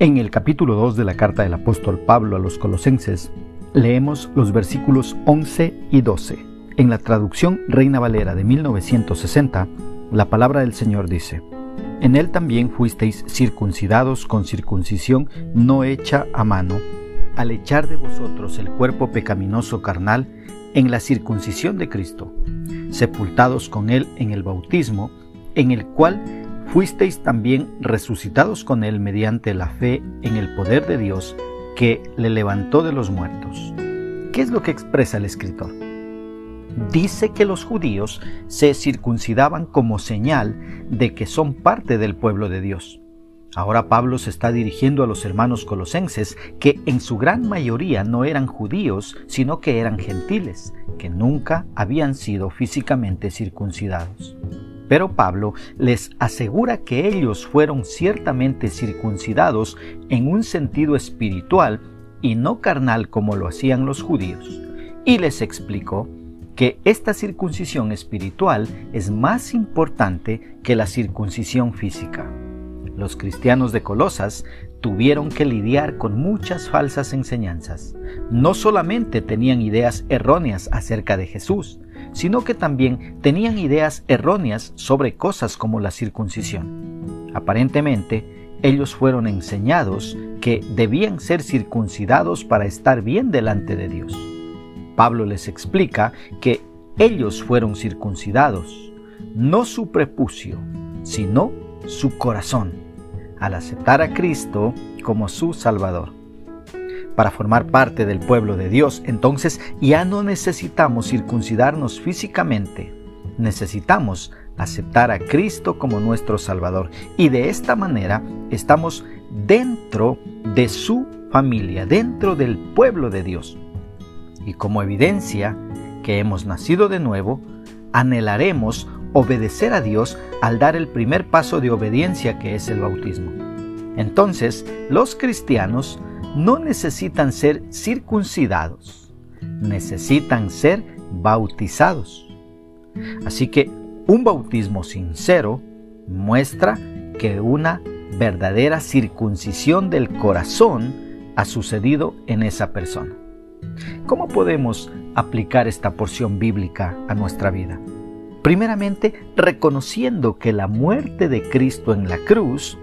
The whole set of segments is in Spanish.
En el capítulo 2 de la carta del apóstol Pablo a los colosenses, leemos los versículos 11 y 12. En la traducción Reina Valera de 1960, la palabra del Señor dice, En él también fuisteis circuncidados con circuncisión no hecha a mano, al echar de vosotros el cuerpo pecaminoso carnal en la circuncisión de Cristo, sepultados con él en el bautismo, en el cual fuisteis también resucitados con él mediante la fe en el poder de Dios que le levantó de los muertos. ¿Qué es lo que expresa el escritor? Dice que los judíos se circuncidaban como señal de que son parte del pueblo de Dios. Ahora Pablo se está dirigiendo a los hermanos colosenses que en su gran mayoría no eran judíos, sino que eran gentiles, que nunca habían sido físicamente circuncidados. Pero Pablo les asegura que ellos fueron ciertamente circuncidados en un sentido espiritual y no carnal como lo hacían los judíos. Y les explicó que esta circuncisión espiritual es más importante que la circuncisión física. Los cristianos de Colosas tuvieron que lidiar con muchas falsas enseñanzas. No solamente tenían ideas erróneas acerca de Jesús, sino que también tenían ideas erróneas sobre cosas como la circuncisión. Aparentemente, ellos fueron enseñados que debían ser circuncidados para estar bien delante de Dios. Pablo les explica que ellos fueron circuncidados, no su prepucio, sino su corazón, al aceptar a Cristo como su Salvador para formar parte del pueblo de Dios. Entonces ya no necesitamos circuncidarnos físicamente, necesitamos aceptar a Cristo como nuestro Salvador. Y de esta manera estamos dentro de su familia, dentro del pueblo de Dios. Y como evidencia que hemos nacido de nuevo, anhelaremos obedecer a Dios al dar el primer paso de obediencia que es el bautismo. Entonces, los cristianos no necesitan ser circuncidados, necesitan ser bautizados. Así que un bautismo sincero muestra que una verdadera circuncisión del corazón ha sucedido en esa persona. ¿Cómo podemos aplicar esta porción bíblica a nuestra vida? Primeramente, reconociendo que la muerte de Cristo en la cruz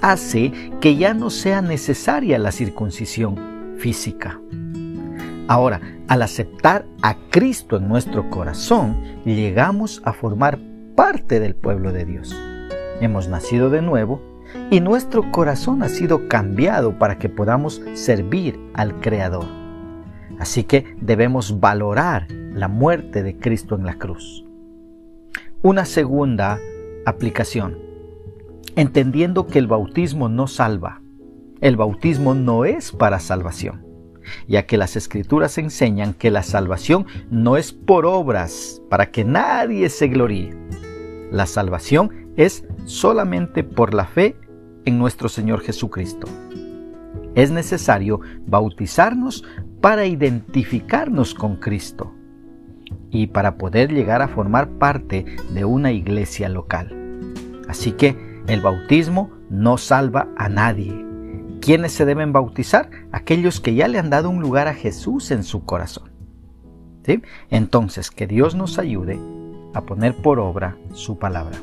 hace que ya no sea necesaria la circuncisión física. Ahora, al aceptar a Cristo en nuestro corazón, llegamos a formar parte del pueblo de Dios. Hemos nacido de nuevo y nuestro corazón ha sido cambiado para que podamos servir al Creador. Así que debemos valorar la muerte de Cristo en la cruz. Una segunda aplicación entendiendo que el bautismo no salva. El bautismo no es para salvación, ya que las escrituras enseñan que la salvación no es por obras, para que nadie se gloríe. La salvación es solamente por la fe en nuestro Señor Jesucristo. Es necesario bautizarnos para identificarnos con Cristo y para poder llegar a formar parte de una iglesia local. Así que el bautismo no salva a nadie. ¿Quiénes se deben bautizar? Aquellos que ya le han dado un lugar a Jesús en su corazón. ¿Sí? Entonces, que Dios nos ayude a poner por obra su palabra.